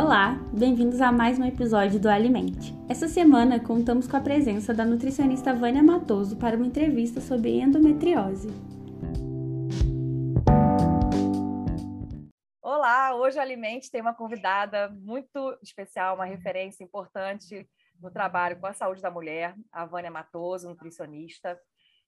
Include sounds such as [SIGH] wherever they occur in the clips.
Olá, bem-vindos a mais um episódio do Alimente. Essa semana contamos com a presença da nutricionista Vânia Matoso para uma entrevista sobre endometriose. Olá, hoje o Alimente tem uma convidada muito especial, uma referência importante no trabalho com a saúde da mulher, a Vânia Matoso, nutricionista.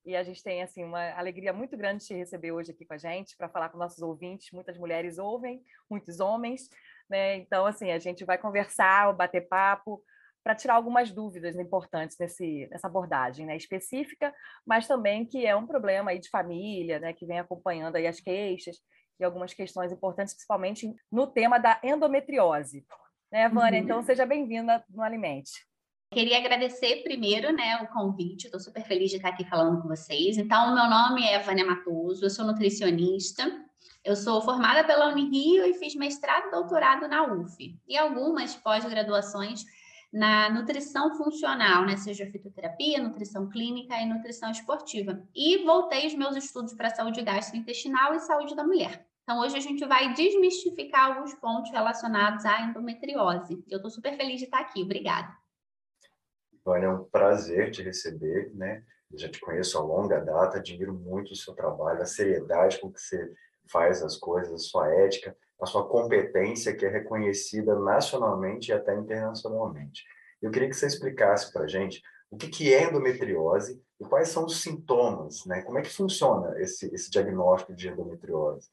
E a gente tem assim uma alegria muito grande de te receber hoje aqui com a gente para falar com nossos ouvintes. Muitas mulheres ouvem, muitos homens, né? Então, assim, a gente vai conversar, bater papo, para tirar algumas dúvidas importantes nesse, nessa abordagem né, específica, mas também que é um problema aí de família, né, que vem acompanhando aí as queixas e algumas questões importantes, principalmente no tema da endometriose. Né, Vânia? Uhum. Então, seja bem-vinda no Alimente. Queria agradecer primeiro né, o convite, estou super feliz de estar aqui falando com vocês. Então, o meu nome é Vânia Matoso, eu sou nutricionista, eu sou formada pela Unirio e fiz mestrado e doutorado na UF, e algumas pós-graduações na nutrição funcional, né? seja fitoterapia, nutrição clínica e nutrição esportiva. E voltei os meus estudos para saúde gastrointestinal e saúde da mulher. Então, hoje a gente vai desmistificar alguns pontos relacionados à endometriose. Eu estou super feliz de estar aqui. Obrigada. Vânia, é um prazer te receber, né? Eu já te conheço há longa data, admiro muito o seu trabalho, a seriedade com que você faz as coisas, a sua ética, a sua competência que é reconhecida nacionalmente e até internacionalmente. Eu queria que você explicasse para a gente o que, que é endometriose e quais são os sintomas, né? Como é que funciona esse, esse diagnóstico de endometriose?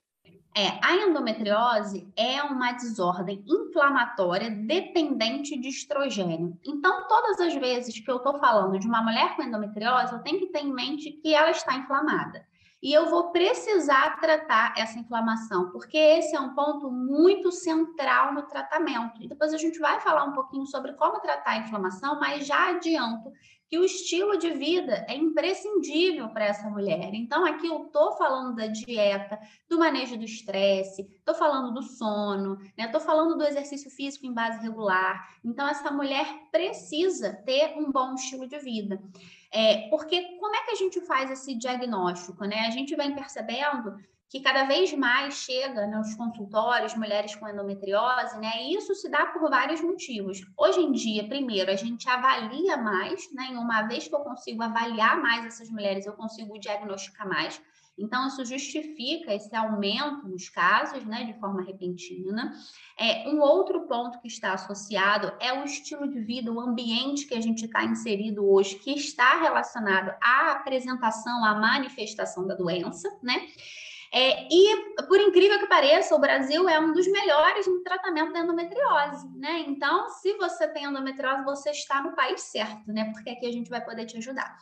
É, a endometriose é uma desordem inflamatória dependente de estrogênio. Então, todas as vezes que eu estou falando de uma mulher com endometriose, eu tenho que ter em mente que ela está inflamada e eu vou precisar tratar essa inflamação, porque esse é um ponto muito central no tratamento. E depois a gente vai falar um pouquinho sobre como tratar a inflamação, mas já adianto que o estilo de vida é imprescindível para essa mulher. Então, aqui eu estou falando da dieta, do manejo do estresse, estou falando do sono, estou né? falando do exercício físico em base regular. Então, essa mulher precisa ter um bom estilo de vida. É, porque como é que a gente faz esse diagnóstico? Né? A gente vem percebendo que cada vez mais chega nos consultórios mulheres com endometriose, né? E isso se dá por vários motivos. Hoje em dia, primeiro, a gente avalia mais, né? Uma vez que eu consigo avaliar mais essas mulheres, eu consigo diagnosticar mais. Então, isso justifica esse aumento nos casos, né, de forma repentina. É, um outro ponto que está associado é o estilo de vida, o ambiente que a gente está inserido hoje, que está relacionado à apresentação, à manifestação da doença, né? É, e, por incrível que pareça, o Brasil é um dos melhores no tratamento da endometriose, né? Então, se você tem endometriose, você está no país certo, né? Porque aqui a gente vai poder te ajudar.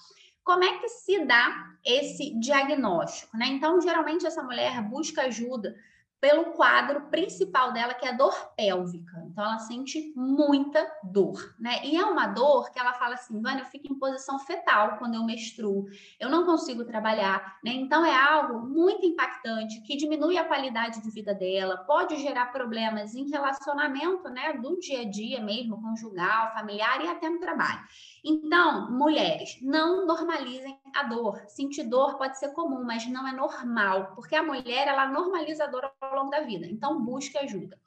Como é que se dá esse diagnóstico? Né? Então, geralmente, essa mulher busca ajuda pelo quadro principal dela, que é a dor pélvica. Então, ela sente muita dor, né? E é uma dor que ela fala assim, Vânia, eu fico em posição fetal quando eu menstruo, eu não consigo trabalhar, né? Então, é algo muito impactante, que diminui a qualidade de vida dela, pode gerar problemas em relacionamento, né? Do dia a dia mesmo, conjugal, familiar e até no trabalho. Então, mulheres, não normalizem a dor. Sentir dor pode ser comum, mas não é normal, porque a mulher, ela normaliza a dor ao longo da vida. Então, busque ajuda.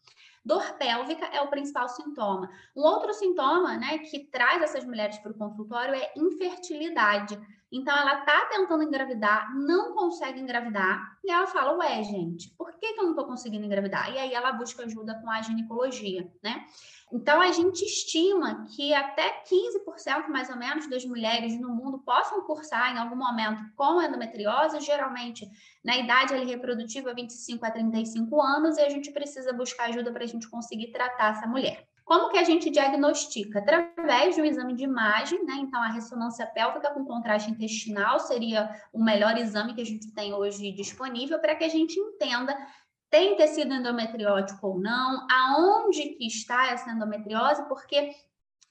Dor pélvica é o principal sintoma. Um outro sintoma, né, que traz essas mulheres para o consultório é infertilidade. Então, ela tá tentando engravidar, não consegue engravidar, e ela fala: Ué, gente, por que, que eu não tô conseguindo engravidar? E aí ela busca ajuda com a ginecologia, né? Então, a gente estima que até 15% mais ou menos das mulheres no mundo possam cursar em algum momento com endometriose, geralmente na idade ali, reprodutiva 25 a 35 anos, e a gente precisa buscar ajuda para a gente conseguir tratar essa mulher. Como que a gente diagnostica? Através de um exame de imagem, né? Então, a ressonância pélvica com contraste intestinal seria o melhor exame que a gente tem hoje disponível para que a gente entenda tem tecido endometriótico ou não, aonde que está essa endometriose, porque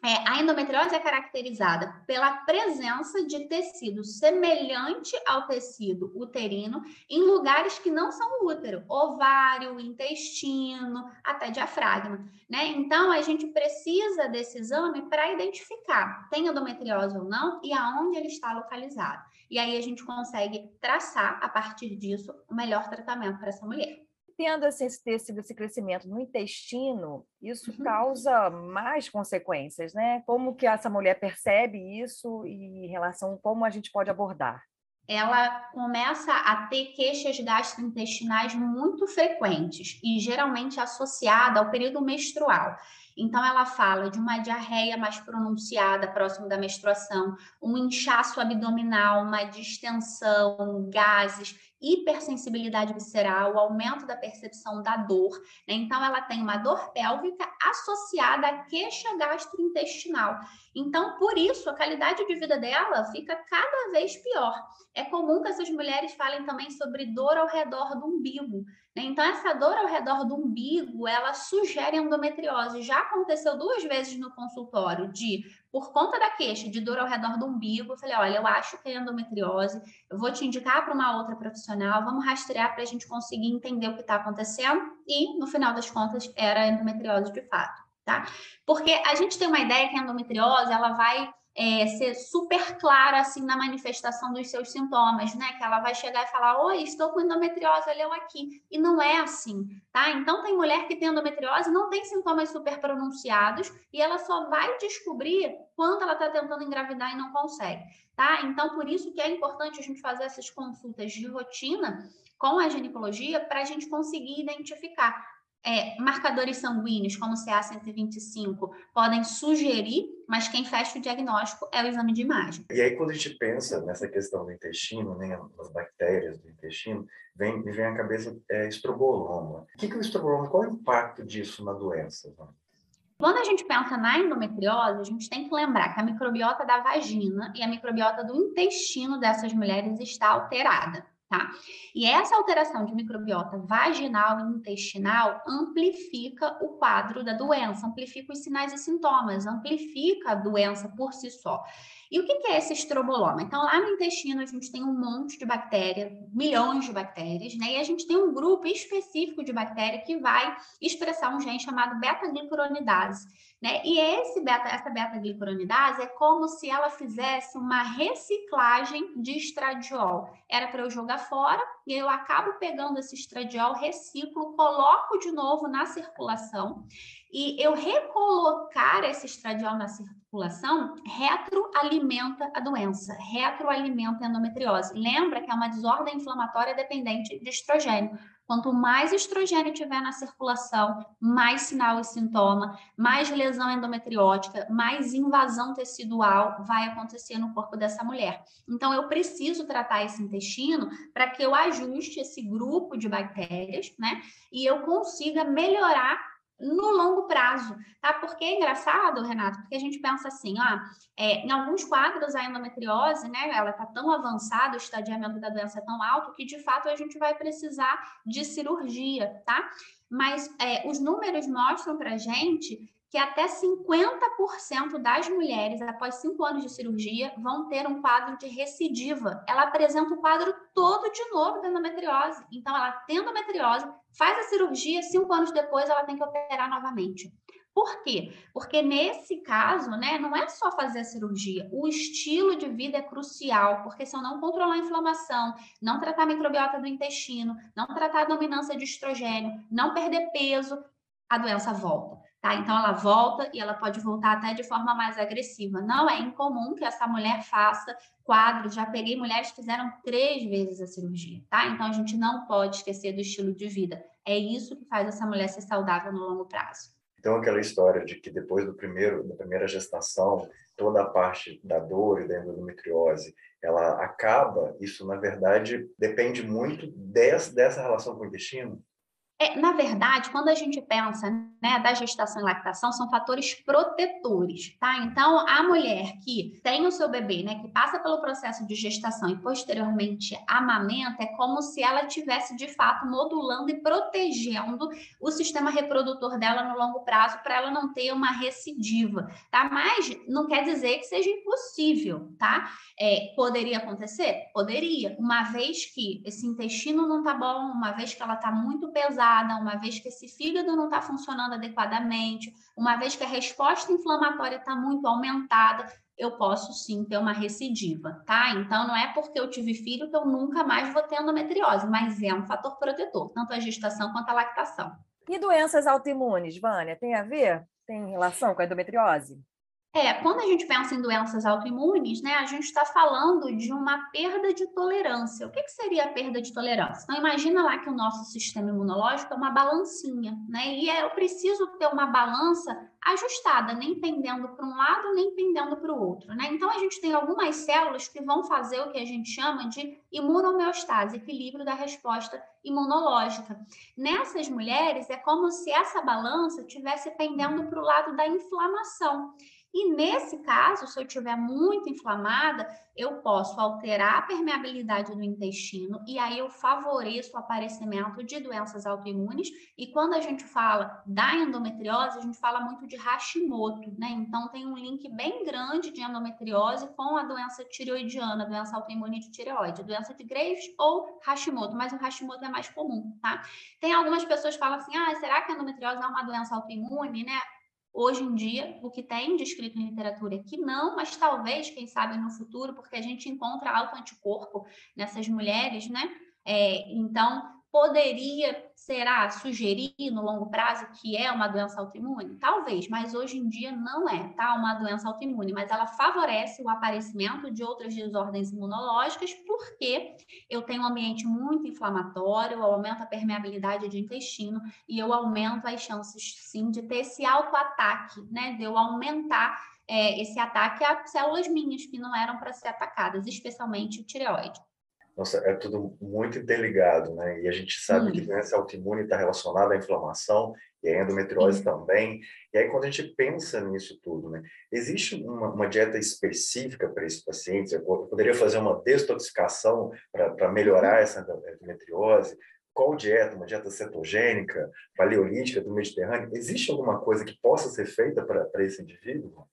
é, a endometriose é caracterizada pela presença de tecido semelhante ao tecido uterino em lugares que não são útero, ovário, intestino, até diafragma, né? Então a gente precisa desse exame para identificar tem endometriose ou não e aonde ele está localizado. E aí a gente consegue traçar a partir disso o melhor tratamento para essa mulher. Tendo assim, esse tecido, esse crescimento no intestino, isso uhum. causa mais consequências, né? Como que essa mulher percebe isso e em relação a como a gente pode abordar? ela começa a ter queixas gastrointestinais muito frequentes e geralmente associada ao período menstrual. Então, ela fala de uma diarreia mais pronunciada próximo da menstruação, um inchaço abdominal, uma distensão, gases, hipersensibilidade visceral, aumento da percepção da dor. Né? Então, ela tem uma dor pélvica associada à queixa gastrointestinal. Então, por isso, a qualidade de vida dela fica cada vez pior. É comum que essas mulheres falem também sobre dor ao redor do umbigo. Né? Então, essa dor ao redor do umbigo, ela sugere endometriose. Já aconteceu duas vezes no consultório de, por conta da queixa de dor ao redor do umbigo, eu falei, olha, eu acho que é endometriose, eu vou te indicar para uma outra profissional, vamos rastrear para a gente conseguir entender o que está acontecendo. E, no final das contas, era endometriose de fato, tá? Porque a gente tem uma ideia que a endometriose, ela vai é, ser super clara assim na manifestação dos seus sintomas, né? Que ela vai chegar e falar: Oi, estou com endometriose, olha eu aqui. E não é assim, tá? Então, tem mulher que tem endometriose, não tem sintomas super pronunciados e ela só vai descobrir quando ela está tentando engravidar e não consegue, tá? Então, por isso que é importante a gente fazer essas consultas de rotina com a ginecologia para a gente conseguir identificar é, marcadores sanguíneos, como CA125, podem sugerir, mas quem fecha o diagnóstico é o exame de imagem. E aí, quando a gente pensa nessa questão do intestino, né, nas bactérias do intestino, vem, me vem à cabeça é, estroboloma. O que, que é o estroboloma? Qual é o impacto disso na doença? Quando a gente pensa na endometriose, a gente tem que lembrar que a microbiota da vagina e a microbiota do intestino dessas mulheres está alterada tá? E essa alteração de microbiota vaginal e intestinal amplifica o quadro da doença, amplifica os sinais e sintomas, amplifica a doença por si só. E o que é esse estroboloma? Então, lá no intestino, a gente tem um monte de bactérias, milhões de bactérias, né? E a gente tem um grupo específico de bactéria que vai expressar um gene chamado beta-glicuronidase. Né? E esse beta, essa beta-glicuronidase é como se ela fizesse uma reciclagem de estradiol. Era para eu jogar fora e eu acabo pegando esse estradiol, reciclo, coloco de novo na circulação e eu recolocar esse estradiol na circulação retroalimenta a doença, retroalimenta a endometriose. Lembra que é uma desordem inflamatória dependente de estrogênio. Quanto mais estrogênio tiver na circulação, mais sinal e sintoma, mais lesão endometriótica, mais invasão tecidual vai acontecer no corpo dessa mulher. Então, eu preciso tratar esse intestino para que eu ajuste esse grupo de bactérias, né? E eu consiga melhorar no longo prazo, tá? Porque é engraçado, Renato, porque a gente pensa assim, ó, é, em alguns quadros a endometriose, né, ela tá tão avançada, o estadiamento da doença é tão alto que de fato a gente vai precisar de cirurgia, tá? Mas é, os números mostram pra gente que até 50% das mulheres, após cinco anos de cirurgia, vão ter um quadro de recidiva. Ela apresenta o quadro todo de novo da endometriose. Então, ela tem endometriose, faz a cirurgia, cinco anos depois ela tem que operar novamente. Por quê? Porque nesse caso, né, não é só fazer a cirurgia, o estilo de vida é crucial, porque se eu não controlar a inflamação, não tratar a microbiota do intestino, não tratar a dominância de estrogênio, não perder peso, a doença volta. Tá? Então, ela volta e ela pode voltar até de forma mais agressiva. Não é incomum que essa mulher faça quadros. Já peguei mulheres que fizeram três vezes a cirurgia, tá? Então, a gente não pode esquecer do estilo de vida. É isso que faz essa mulher ser saudável no longo prazo. Então, aquela história de que depois do primeiro, da primeira gestação, toda a parte da dor e da endometriose, ela acaba, isso, na verdade, depende muito dessa, dessa relação com o intestino? É, na verdade, quando a gente pensa né, da gestação e lactação, são fatores protetores, tá? Então, a mulher que tem o seu bebê, né, que passa pelo processo de gestação e posteriormente amamenta, é como se ela tivesse de fato modulando e protegendo o sistema reprodutor dela no longo prazo para ela não ter uma recidiva, tá? Mas não quer dizer que seja impossível, tá? É, poderia acontecer? Poderia, uma vez que esse intestino não tá bom, uma vez que ela tá muito pesada uma vez que esse fígado não está funcionando adequadamente, uma vez que a resposta inflamatória está muito aumentada, eu posso sim ter uma recidiva, tá? Então, não é porque eu tive filho que eu nunca mais vou ter endometriose, mas é um fator protetor, tanto a gestação quanto a lactação. E doenças autoimunes, Vânia, tem a ver? Tem relação com a endometriose? É, quando a gente pensa em doenças autoimunes, né, a gente está falando de uma perda de tolerância. O que, que seria a perda de tolerância? Então, imagina lá que o nosso sistema imunológico é uma balancinha, né? E é, eu preciso ter uma balança ajustada, nem pendendo para um lado, nem pendendo para o outro, né? Então, a gente tem algumas células que vão fazer o que a gente chama de imunomeostase, equilíbrio da resposta imunológica. Nessas mulheres, é como se essa balança estivesse pendendo para o lado da inflamação. E nesse caso, se eu tiver muito inflamada, eu posso alterar a permeabilidade do intestino e aí eu favoreço o aparecimento de doenças autoimunes. E quando a gente fala da endometriose, a gente fala muito de Hashimoto, né? Então tem um link bem grande de endometriose com a doença tireoidiana, doença autoimune de tireoide, doença de Graves ou Hashimoto, mas o Hashimoto é mais comum, tá? Tem algumas pessoas que falam assim: "Ah, será que a endometriose é uma doença autoimune, né?" Hoje em dia, o que tem descrito em literatura é que não, mas talvez, quem sabe no futuro, porque a gente encontra alto anticorpo nessas mulheres, né? É, então, poderia, será, sugerir no longo prazo que é uma doença autoimune? Talvez, mas hoje em dia não é, tá? Uma doença autoimune, mas ela favorece o aparecimento de outras desordens imunológicas, porque eu tenho um ambiente muito inflamatório, eu aumento a permeabilidade de intestino e eu aumento as chances, sim, de ter esse autoataque, né? De eu aumentar é, esse ataque a células minhas que não eram para ser atacadas, especialmente tireoide. Nossa, é tudo muito interligado, né? E a gente sabe que doença autoimune está relacionada à inflamação e a endometriose também. E aí, quando a gente pensa nisso tudo, né? Existe uma, uma dieta específica para esses pacientes? Eu poderia fazer uma desintoxicação para melhorar essa endometriose? Qual dieta? Uma dieta cetogênica, paleolítica do Mediterrâneo? Existe alguma coisa que possa ser feita para esse indivíduo?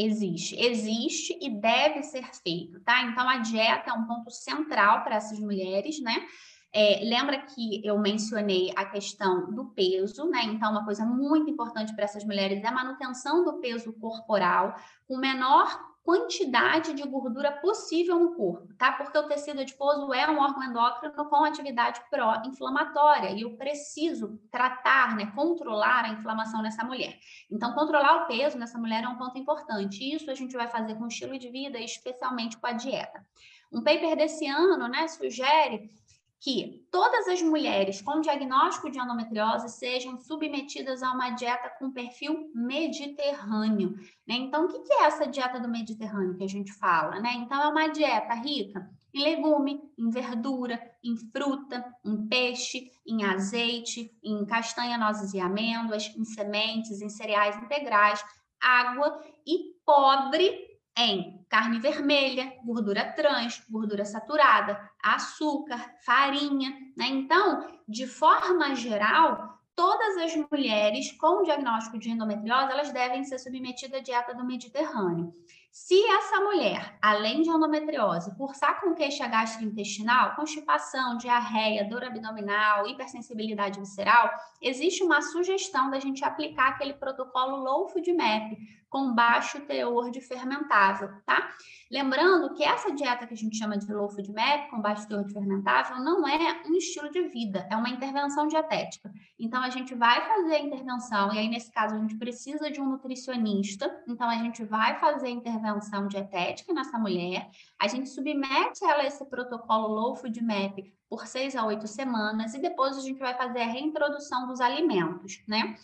Existe, existe e deve ser feito, tá? Então, a dieta é um ponto central para essas mulheres, né? É, lembra que eu mencionei a questão do peso, né? Então, uma coisa muito importante para essas mulheres é a manutenção do peso corporal, com menor quantidade de gordura possível no corpo, tá? Porque o tecido adiposo é um órgão endócrino com atividade pró-inflamatória e eu preciso tratar, né, controlar a inflamação nessa mulher. Então, controlar o peso nessa mulher é um ponto importante. Isso a gente vai fazer com o estilo de vida, especialmente com a dieta. Um paper desse ano, né, sugere que todas as mulheres com diagnóstico de endometriose sejam submetidas a uma dieta com perfil mediterrâneo. Né? Então, o que é essa dieta do Mediterrâneo que a gente fala? Né? Então, é uma dieta rica em legume, em verdura, em fruta, em peixe, em azeite, em castanha, nozes e amêndoas, em sementes, em cereais integrais, água e pobre em carne vermelha, gordura trans, gordura saturada, açúcar, farinha, né? Então, de forma geral, todas as mulheres com diagnóstico de endometriose, elas devem ser submetidas à dieta do Mediterrâneo. Se essa mulher, além de endometriose, cursar com queixa gastrointestinal, constipação, diarreia, dor abdominal, hipersensibilidade visceral, existe uma sugestão da gente aplicar aquele protocolo low food map, com baixo teor de fermentável, tá? Lembrando que essa dieta que a gente chama de low food map, com baixo teor de fermentável, não é um estilo de vida, é uma intervenção dietética. Então, a gente vai fazer a intervenção, e aí, nesse caso, a gente precisa de um nutricionista, então, a gente vai fazer a intervenção dietética nessa mulher, a gente submete ela a esse protocolo low food map por seis a oito semanas, e depois a gente vai fazer a reintrodução dos alimentos, né?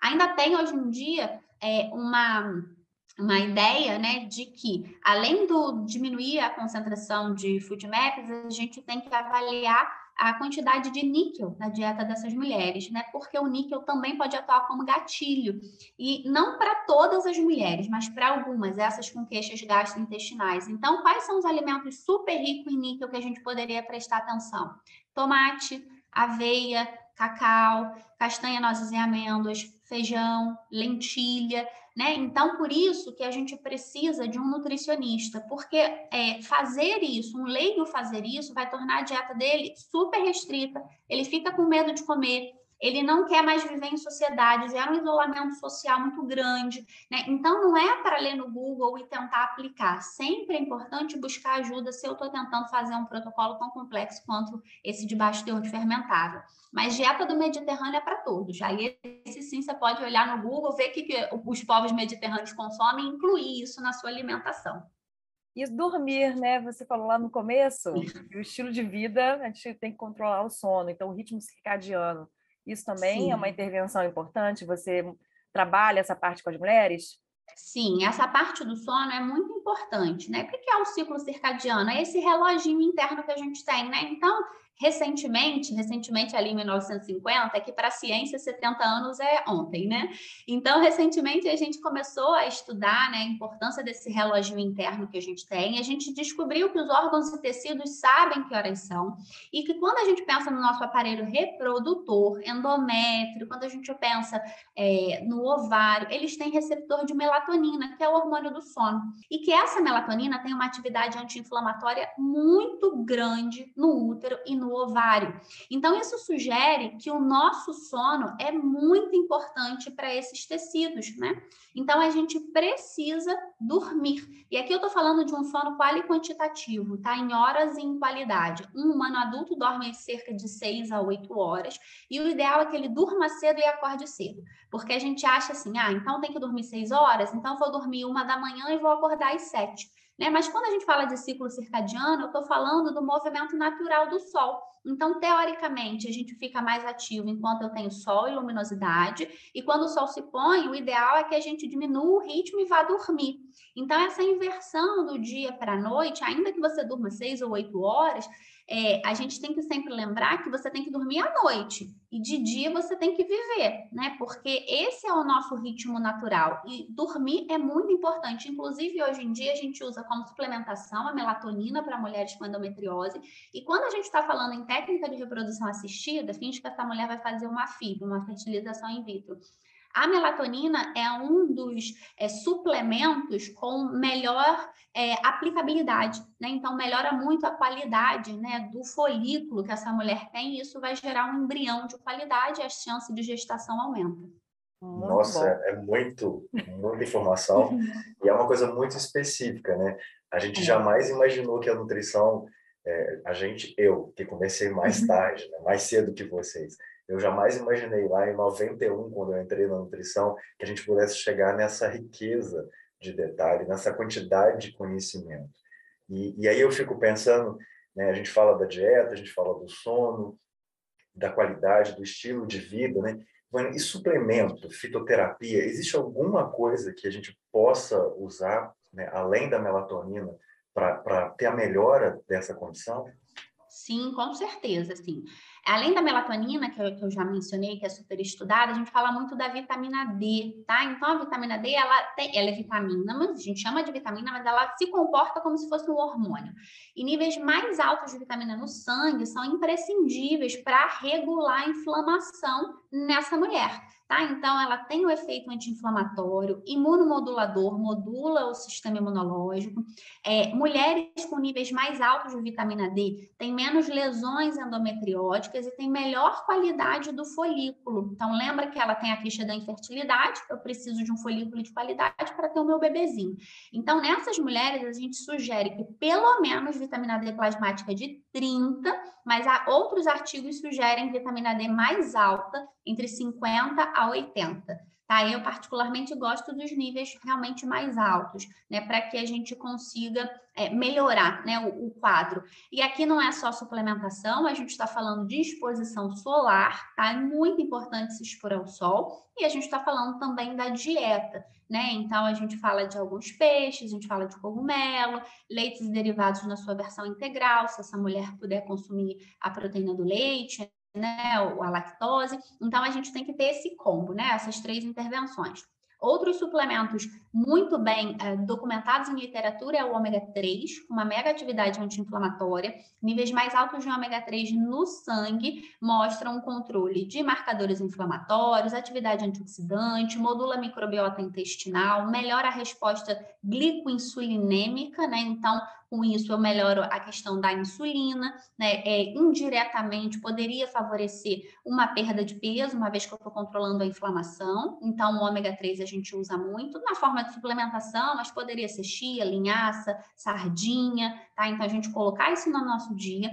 Ainda tem, hoje em dia, é, uma, uma ideia né, de que, além do diminuir a concentração de food maps, a gente tem que avaliar a quantidade de níquel na dieta dessas mulheres, né? Porque o níquel também pode atuar como gatilho. E não para todas as mulheres, mas para algumas, essas com queixas gastrointestinais. Então, quais são os alimentos super ricos em níquel que a gente poderia prestar atenção? Tomate, aveia, cacau, castanha, nozes e amêndoas, feijão, lentilha, né? Então, por isso que a gente precisa de um nutricionista, porque é, fazer isso, um leigo fazer isso, vai tornar a dieta dele super restrita, ele fica com medo de comer, ele não quer mais viver em sociedade, gera um isolamento social muito grande, né? Então, não é para ler no Google e tentar aplicar. Sempre é importante buscar ajuda se eu estou tentando fazer um protocolo tão complexo quanto esse de baixo teor de fermentável. Mas dieta do Mediterrâneo é para todos. Aí, esse sim, você pode olhar no Google, ver o que, que os povos mediterrâneos consomem e incluir isso na sua alimentação. E dormir, né? Você falou lá no começo, o estilo de vida, a gente tem que controlar o sono, então o ritmo circadiano. Isso também Sim. é uma intervenção importante. Você trabalha essa parte com as mulheres? Sim, essa parte do sono é muito importante, né? O que é o ciclo circadiano? É esse reloginho interno que a gente tem, né? Então, recentemente, recentemente ali em 1950, é que para a ciência 70 anos é ontem, né? Então, recentemente a gente começou a estudar né, a importância desse relógio interno que a gente tem. A gente descobriu que os órgãos e tecidos sabem que horas são e que quando a gente pensa no nosso aparelho reprodutor, endométrio, quando a gente pensa é, no ovário, eles têm receptor de melatonina, que é o hormônio do sono, e que essa melatonina tem uma atividade anti-inflamatória muito grande no útero e no ovário. Então, isso sugere que o nosso sono é muito importante para esses tecidos, né? Então, a gente precisa dormir. E aqui eu estou falando de um sono qual e quantitativo, tá? Em horas e em qualidade. Um humano adulto dorme cerca de 6 a 8 horas, e o ideal é que ele durma cedo e acorde cedo. Porque a gente acha assim, ah, então tem que dormir 6 horas, então vou dormir uma da manhã e vou acordar às 7. Né? Mas quando a gente fala de ciclo circadiano, eu estou falando do movimento natural do Sol. Então, teoricamente, a gente fica mais ativo enquanto eu tenho sol e luminosidade, e quando o sol se põe, o ideal é que a gente diminua o ritmo e vá dormir. Então, essa inversão do dia para a noite, ainda que você durma seis ou oito horas, é, a gente tem que sempre lembrar que você tem que dormir à noite e de dia você tem que viver, né? Porque esse é o nosso ritmo natural e dormir é muito importante. Inclusive, hoje em dia, a gente usa como suplementação a melatonina para mulheres com endometriose. E quando a gente está falando em técnica de reprodução assistida, finge que essa mulher vai fazer uma FIV, uma fertilização in vitro. A melatonina é um dos é, suplementos com melhor é, aplicabilidade, né? Então, melhora muito a qualidade né, do folículo que essa mulher tem, e isso vai gerar um embrião de qualidade e a chance de gestação aumenta. Nossa, é muito, muita informação e é uma coisa muito específica, né? A gente é. jamais imaginou que a nutrição, é, a gente, eu, que comecei mais uhum. tarde, né? mais cedo que vocês, eu jamais imaginei lá em 91, quando eu entrei na nutrição, que a gente pudesse chegar nessa riqueza de detalhe, nessa quantidade de conhecimento. E, e aí eu fico pensando, né, a gente fala da dieta, a gente fala do sono, da qualidade, do estilo de vida, né? E suplemento, fitoterapia, existe alguma coisa que a gente possa usar, né, além da melatonina, para ter a melhora dessa condição? Sim, com certeza, sim. Além da melatonina, que eu, já mencionei, que é super estudada, a gente fala muito da vitamina D, tá? Então, a vitamina D, ela, tem, ela é vitamina, mas a gente chama de vitamina, mas ela se comporta como se fosse um hormônio. E níveis mais altos de vitamina no sangue são imprescindíveis para regular a inflamação nessa mulher. Tá? Então, ela tem o efeito anti-inflamatório, imunomodulador, modula o sistema imunológico. É, mulheres com níveis mais altos de vitamina D têm menos lesões endometrióticas e têm melhor qualidade do folículo. Então, lembra que ela tem a ficha da infertilidade, eu preciso de um folículo de qualidade para ter o meu bebezinho. Então, nessas mulheres, a gente sugere que pelo menos vitamina D plasmática de 30, mas há outros artigos sugerem vitamina D mais alta, entre 50 a 80. Tá? Eu particularmente gosto dos níveis realmente mais altos, né, para que a gente consiga é, melhorar né, o, o, quadro. E aqui não é só suplementação, a gente está falando de exposição solar, tá? É muito importante se expor ao sol, e a gente está falando também da dieta, né? Então a gente fala de alguns peixes, a gente fala de cogumelo, leites e derivados na sua versão integral, se essa mulher puder consumir a proteína do leite, né, a lactose. Então, a gente tem que ter esse combo, né, essas três intervenções. Outros suplementos muito bem é, documentados em literatura é o ômega 3, uma mega atividade anti-inflamatória. Níveis mais altos de ômega 3 no sangue mostram um controle de marcadores inflamatórios, atividade antioxidante, modula a microbiota intestinal, melhora a resposta glicoinsulinêmica, né? Então, com isso eu melhoro a questão da insulina, né? É, indiretamente poderia favorecer uma perda de peso, uma vez que eu estou controlando a inflamação. Então, o ômega 3 a gente usa muito na forma de suplementação, mas poderia ser chia, linhaça, sardinha, tá? Então, a gente colocar isso no nosso dia.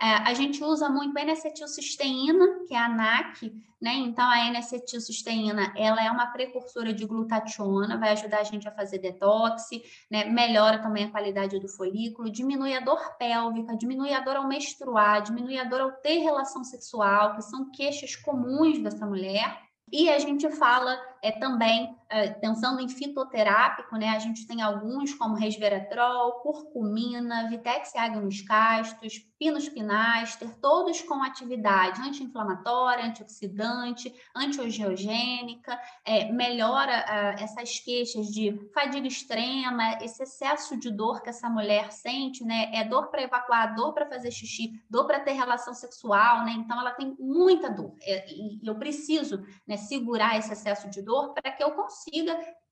É, a gente usa muito N-acetilcisteína, que é a NAC, né? Então, a N-acetilcisteína, ela é uma precursora de glutationa, vai ajudar a gente a fazer detox, né? Melhora também a qualidade do folículo, diminui a dor pélvica, diminui a dor ao menstruar, diminui a dor ao ter relação sexual, que são queixas comuns dessa mulher. E a gente fala é, também, pensando em fitoterápico, né, a gente tem alguns como resveratrol, curcumina, vitex agnus castus, pinus pinaster, todos com atividade anti-inflamatória, antioxidante, antiangiogênica, é, melhora é, essas queixas de fadiga extrema, esse excesso de dor que essa mulher sente, né, é dor para evacuar, dor para fazer xixi, dor para ter relação sexual, né, então ela tem muita dor, é, e eu preciso, né, segurar esse excesso de dor para que eu consiga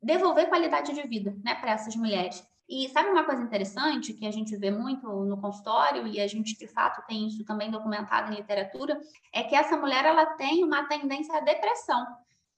devolver qualidade de vida, né, para essas mulheres. E sabe uma coisa interessante que a gente vê muito no consultório e a gente de fato tem isso também documentado em literatura, é que essa mulher ela tem uma tendência à depressão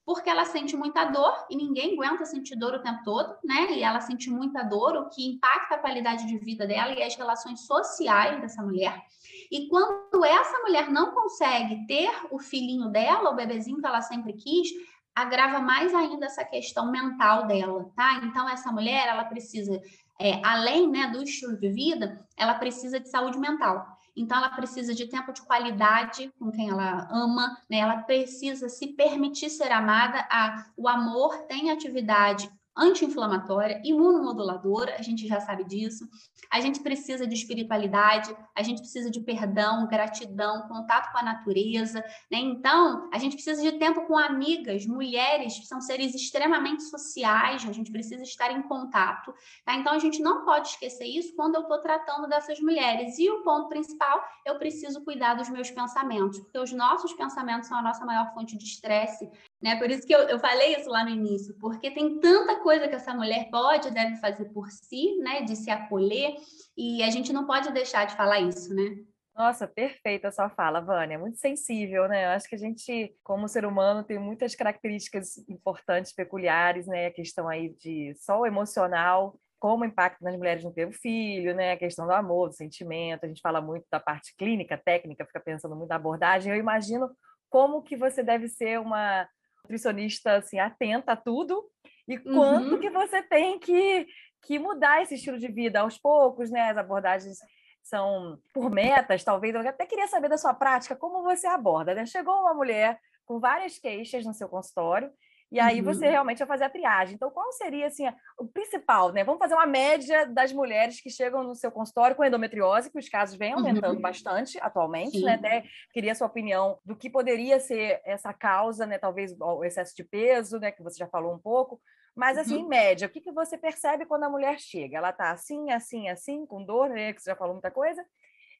porque ela sente muita dor e ninguém aguenta sentir dor o tempo todo, né? E ela sente muita dor, o que impacta a qualidade de vida dela e as relações sociais dessa mulher. E quando essa mulher não consegue ter o filhinho dela, o bebezinho que ela sempre quis, agrava mais ainda essa questão mental dela, tá? Então essa mulher, ela precisa, é, além né, do estilo de vida, ela precisa de saúde mental. Então, ela precisa de tempo de qualidade com quem ela ama, né? Ela precisa se permitir ser amada. A, o amor tem atividade anti-inflamatória, imunomoduladora, a gente já sabe disso. A gente precisa de espiritualidade, a gente precisa de perdão, gratidão, contato com a natureza, né? Então, a gente precisa de tempo com amigas, mulheres são seres extremamente sociais, a gente precisa estar em contato, tá? Então, a gente não pode esquecer isso quando eu estou tratando dessas mulheres. E o ponto principal, eu preciso cuidar dos meus pensamentos, porque os nossos pensamentos são a nossa maior fonte de estresse, né? Por isso que eu, eu falei isso lá no início, porque tem tanta coisa que essa mulher pode e deve fazer por si, né? De se acolher, e a gente não pode deixar de falar isso, né? Nossa, perfeita a sua fala, Vânia. Muito sensível, né? Eu acho que a gente, como ser humano, tem muitas características importantes, peculiares, né? A questão aí de só o emocional, como impacta nas mulheres não ter o filho, né? A questão do amor, do sentimento. A gente fala muito da parte clínica, técnica, fica pensando muito na abordagem. Eu imagino como que você deve ser uma nutricionista assim atenta a tudo e quanto uhum. que você tem que, que mudar esse estilo de vida aos poucos, né? As abordagens são por metas, talvez. Eu até queria saber da sua prática, como você aborda, né? Chegou uma mulher com várias queixas no seu consultório e aí uhum. você realmente vai fazer a triagem. Então, qual seria assim, o principal, né? Vamos fazer uma média das mulheres que chegam no seu consultório com endometriose, que os casos vêm aumentando uhum. bastante atualmente, né? Sim. né? Até queria a sua opinião do que poderia ser essa causa, né? Talvez o excesso de peso, né? Que você já falou um pouco. Mas, assim, uhum. em média, o que, que você percebe quando a mulher chega? Ela está assim, assim, assim, com dor, né? Que você já falou muita coisa.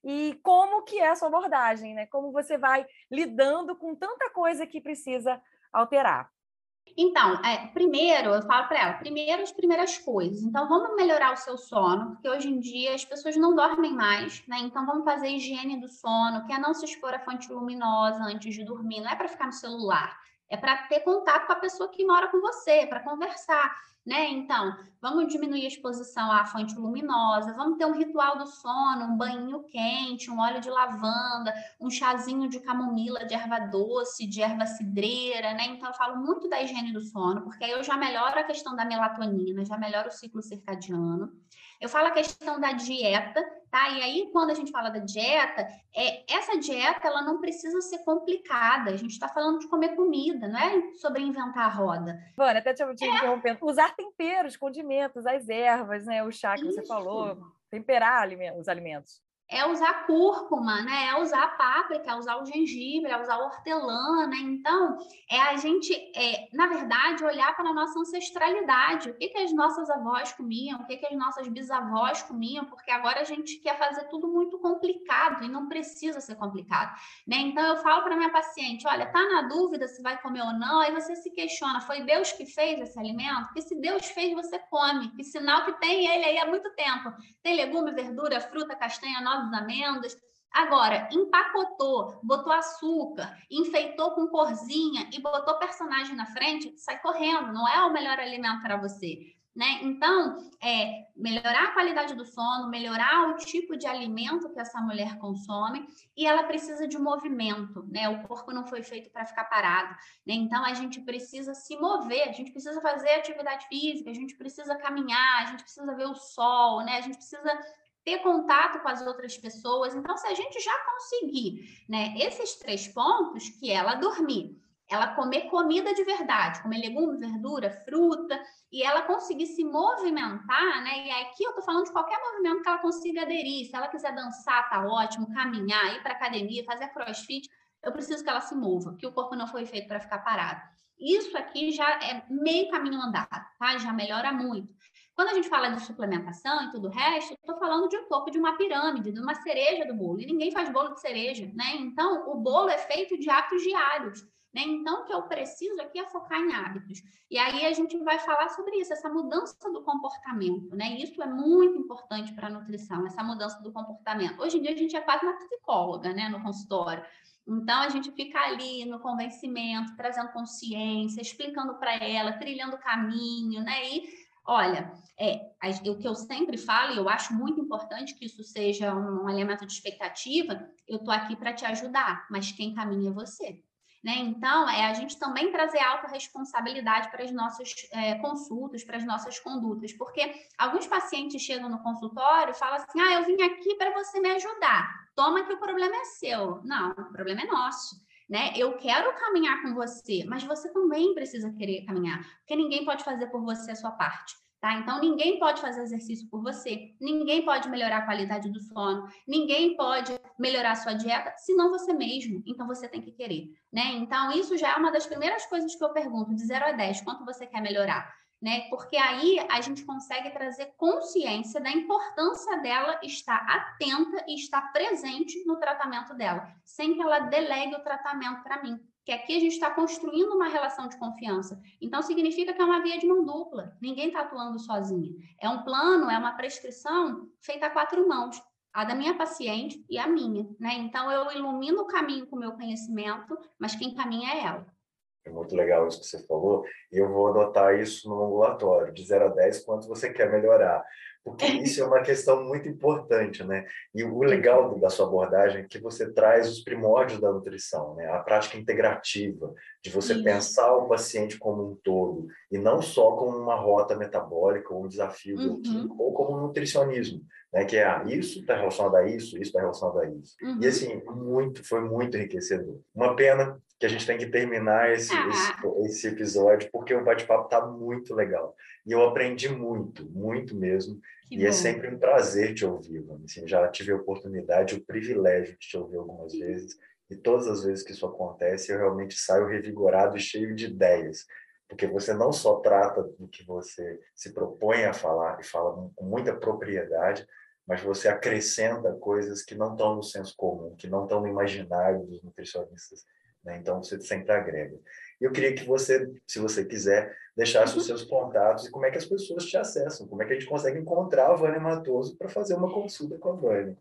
E como que é a sua abordagem, né? Como você vai lidando com tanta coisa que precisa alterar. Então, é, primeiro, eu falo para ela, primeiro as primeiras coisas. Então, vamos melhorar o seu sono, porque hoje em dia as pessoas não dormem mais, né? Então, vamos fazer higiene do sono, que é não se expor à fonte luminosa antes de dormir. Não é para ficar no celular, é para ter contato com a pessoa que mora com você, para conversar né? Então, vamos diminuir a exposição à fonte luminosa, vamos ter um ritual do sono, um banho quente, um óleo de lavanda, um chazinho de camomila, de erva doce, de erva cidreira, né? Então, eu falo muito da higiene do sono, porque aí eu já melhoro a questão da melatonina, já melhoro o ciclo circadiano. Eu falo a questão da dieta, tá? E aí, quando a gente fala da dieta, é, essa dieta ela não precisa ser complicada. A gente está falando de comer comida, não é sobre inventar a roda. Vânia, até te, te é. interrompendo. Usar temperos, condimentos, as ervas, né? O chá que Isso. você falou, temperar os alimentos. É usar cúrcuma, né? É usar páprica, é usar o gengibre, é usar hortelã, né? Então, é a gente, é, na verdade, olhar para a nossa ancestralidade. O que, que as nossas avós comiam, o que, que as nossas bisavós comiam, porque agora a gente quer fazer tudo muito complicado e não precisa ser complicado, né? Então, eu falo para minha paciente, olha, tá na dúvida se vai comer ou não, aí você se questiona, foi Deus que fez esse alimento? Porque se Deus fez, você come. Que sinal que tem ele aí há muito tempo. Tem legume, verdura, fruta, castanha, noz nozes, amêndoas. Agora, empacotou, botou açúcar, enfeitou com corzinha e botou personagem na frente, sai correndo, não é o melhor alimento para você. Né? Então, é melhorar a qualidade do sono, melhorar o tipo de alimento que essa mulher consome e ela precisa de movimento, né? O corpo não foi feito para ficar parado, né? Então a gente precisa se mover, a gente precisa fazer atividade física, a gente precisa caminhar, a gente precisa ver o sol, né? A gente precisa ter contato com as outras pessoas. Então, se a gente já conseguir, né, esses três pontos, que ela dormir, ela comer comida de verdade, comer legume, verdura, fruta, e ela conseguir se movimentar, né? E aqui eu tô falando de qualquer movimento que ela consiga aderir. Se ela quiser dançar, tá ótimo, caminhar, ir para academia, fazer crossfit, eu preciso que ela se mova, que o corpo não foi feito para ficar parado. Isso aqui já é meio caminho andado, tá? Já melhora muito. Quando a gente fala de suplementação e tudo o resto, estou falando de um topo de uma pirâmide, de uma cereja do bolo. E ninguém faz bolo de cereja, né? Então, o bolo é feito de hábitos diários. Né? Então, o que eu preciso aqui é focar em hábitos. E aí a gente vai falar sobre isso, essa mudança do comportamento, né? Isso é muito importante para a nutrição, essa mudança do comportamento. Hoje em dia a gente é quase uma psicóloga, né, no consultório. Então a gente fica ali no convencimento, trazendo consciência, explicando para ela, trilhando caminho, né? E Olha, é, o que eu sempre falo, e eu acho muito importante que isso seja um elemento de expectativa, eu estou aqui para te ajudar, mas quem caminha é você. Né? Então, é a gente também trazer autorresponsabilidade para as nossas é, consultas, para as nossas condutas, porque alguns pacientes chegam no consultório e falam assim: ah, eu vim aqui para você me ajudar, toma que o problema é seu. Não, o problema é nosso né? Eu quero caminhar com você, mas você também precisa querer caminhar, porque ninguém pode fazer por você a sua parte. Tá? Então, ninguém pode fazer exercício por você, ninguém pode melhorar a qualidade do sono, ninguém pode melhorar a sua dieta, senão você mesmo. Então, você tem que querer, né? Então, isso já é uma das primeiras coisas que eu pergunto, de 0 a 10, quanto você quer melhorar? Né? Porque aí a gente consegue trazer consciência da importância dela estar atenta e estar presente no tratamento dela, sem que ela delegue o tratamento para mim. Que aqui a gente está construindo uma relação de confiança. Então, significa que é uma via de mão dupla. Ninguém está atuando sozinho. É um plano, é uma prescrição feita a quatro mãos a da minha paciente e a minha, né? Então eu ilumino o caminho com o meu conhecimento, mas quem caminha é ela. É muito legal isso que você falou, e eu vou anotar isso no ambulatório, de 0 a 10, quanto você quer melhorar. Porque isso é uma questão muito importante, né? E o legal da sua abordagem é que você traz os primórdios da nutrição, né? A prática integrativa, de você isso. pensar o paciente como um todo, e não só como uma rota metabólica ou um desafio uhum. bioquímico, ou como um nutricionismo, né? Que é, ah, isso está relacionado a isso, isso está relacionado a isso. Uhum. E assim, muito, foi muito enriquecedor. Uma pena que a gente tem que terminar esse, ah. esse, esse, episódio, porque o bate-papo está muito legal. E eu aprendi muito, muito mesmo. Que e é bom. é sempre um prazer te ouvir, Assim, já tive a oportunidade, o privilégio de te ouvir algumas Sim. vezes. E todas as vezes que isso acontece, eu realmente saio revigorado e cheio de ideias. Porque você não só trata do que você se propõe a falar, e fala com muita propriedade, mas você acrescenta coisas que não estão no senso comum, que não estão no imaginário dos nutricionistas né? Então, você sempre agrega. E eu queria que você, se você quiser, deixasse uhum. os seus contatos e como é que as pessoas te acessam, como é que a gente consegue encontrar a Vânia Matoso para fazer uma consulta com a Vânia.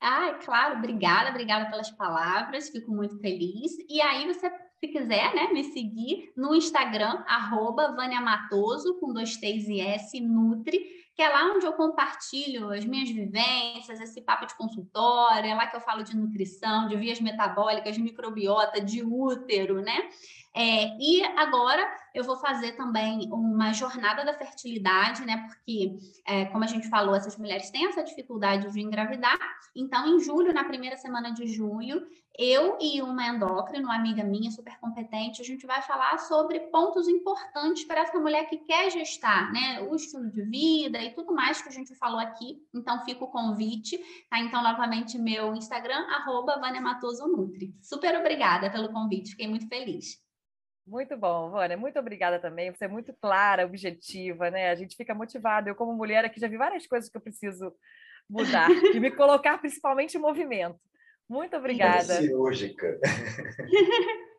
Ah, claro, obrigada, obrigada pelas palavras, fico muito feliz. E aí, você, se quiser, né, me seguir no Instagram, arroba Vânia Matoso, com dois T's e S, Nutri, que é lá onde eu compartilho as minhas vivências, esse papo de consultório, é lá que eu falo de nutrição, de vias metabólicas, de microbiota, de útero, né? É, e agora eu vou fazer também uma jornada da fertilidade, né? Porque, é, como a gente falou, essas mulheres têm essa dificuldade de engravidar. Então, em julho, na primeira semana de julho, eu e uma endócrina, uma amiga minha super competente, a gente vai falar sobre pontos importantes para essa mulher que quer gestar, né? O estilo de vida e tudo mais que a gente falou aqui. Então, fica o convite, tá? Então, novamente, meu Instagram, arroba. Super obrigada pelo convite, fiquei muito feliz. Muito bom, Vânia. Muito obrigada também. Você é muito clara, objetiva, né? A gente fica motivado. Eu, como mulher aqui, já vi várias coisas que eu preciso mudar e me colocar principalmente em movimento. Muito obrigada. Cirúrgica. [LAUGHS]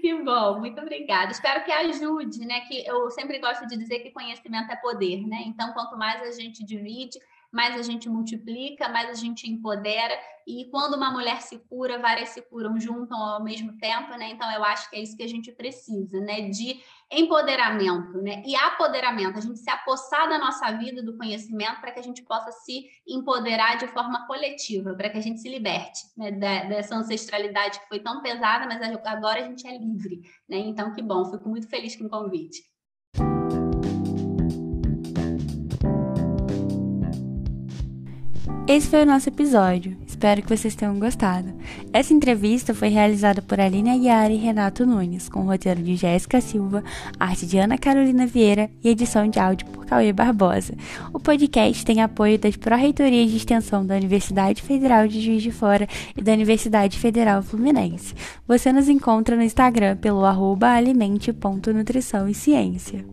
Que bom, muito obrigada. Espero que ajude, né? Que eu sempre gosto de dizer que conhecimento é poder, né? Então, quanto mais a gente divide, mais a gente multiplica, mais a gente empodera. E quando uma mulher se cura, várias se curam juntam ao mesmo tempo, né? Então eu acho que é isso que a gente precisa, né? De empoderamento, né? E apoderamento, a gente se apossar da nossa vida, do conhecimento, para que a gente possa se empoderar de forma coletiva, para que a gente se liberte né? dessa ancestralidade que foi tão pesada, mas agora a gente é livre, né? Então que bom, fico muito feliz com o convite. Esse foi o nosso episódio. Espero que vocês tenham gostado. Essa entrevista foi realizada por Aline Aguiar e Renato Nunes, com roteiro de Jéssica Silva, arte de Ana Carolina Vieira e edição de áudio por Cauê Barbosa. O podcast tem apoio das Pró-Reitorias de Extensão da Universidade Federal de Juiz de Fora e da Universidade Federal Fluminense. Você nos encontra no Instagram pelo arroba alimente.nutrição e ciência.